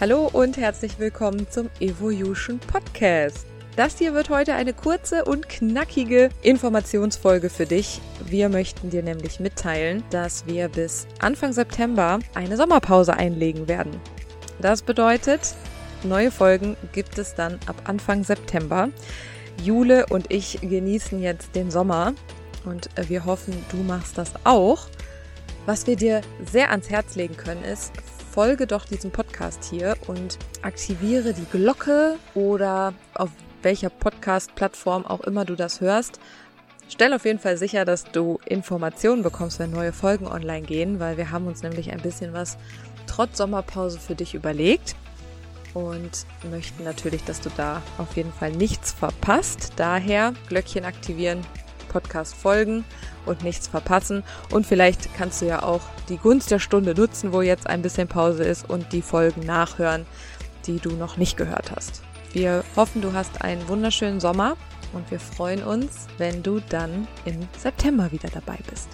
Hallo und herzlich willkommen zum Evolution Podcast. Das hier wird heute eine kurze und knackige Informationsfolge für dich. Wir möchten dir nämlich mitteilen, dass wir bis Anfang September eine Sommerpause einlegen werden. Das bedeutet, neue Folgen gibt es dann ab Anfang September. Jule und ich genießen jetzt den Sommer und wir hoffen, du machst das auch. Was wir dir sehr ans Herz legen können, ist, folge doch diesem Podcast hier und aktiviere die Glocke oder auf welcher Podcast-Plattform auch immer du das hörst. Stell auf jeden Fall sicher, dass du Informationen bekommst, wenn neue Folgen online gehen, weil wir haben uns nämlich ein bisschen was trotz Sommerpause für dich überlegt und möchten natürlich, dass du da auf jeden Fall nichts verpasst. Daher Glöckchen aktivieren, Podcast folgen und nichts verpassen. Und vielleicht kannst du ja auch die Gunst der Stunde nutzen, wo jetzt ein bisschen Pause ist und die Folgen nachhören, die du noch nicht gehört hast. Wir hoffen, du hast einen wunderschönen Sommer und wir freuen uns, wenn du dann im September wieder dabei bist.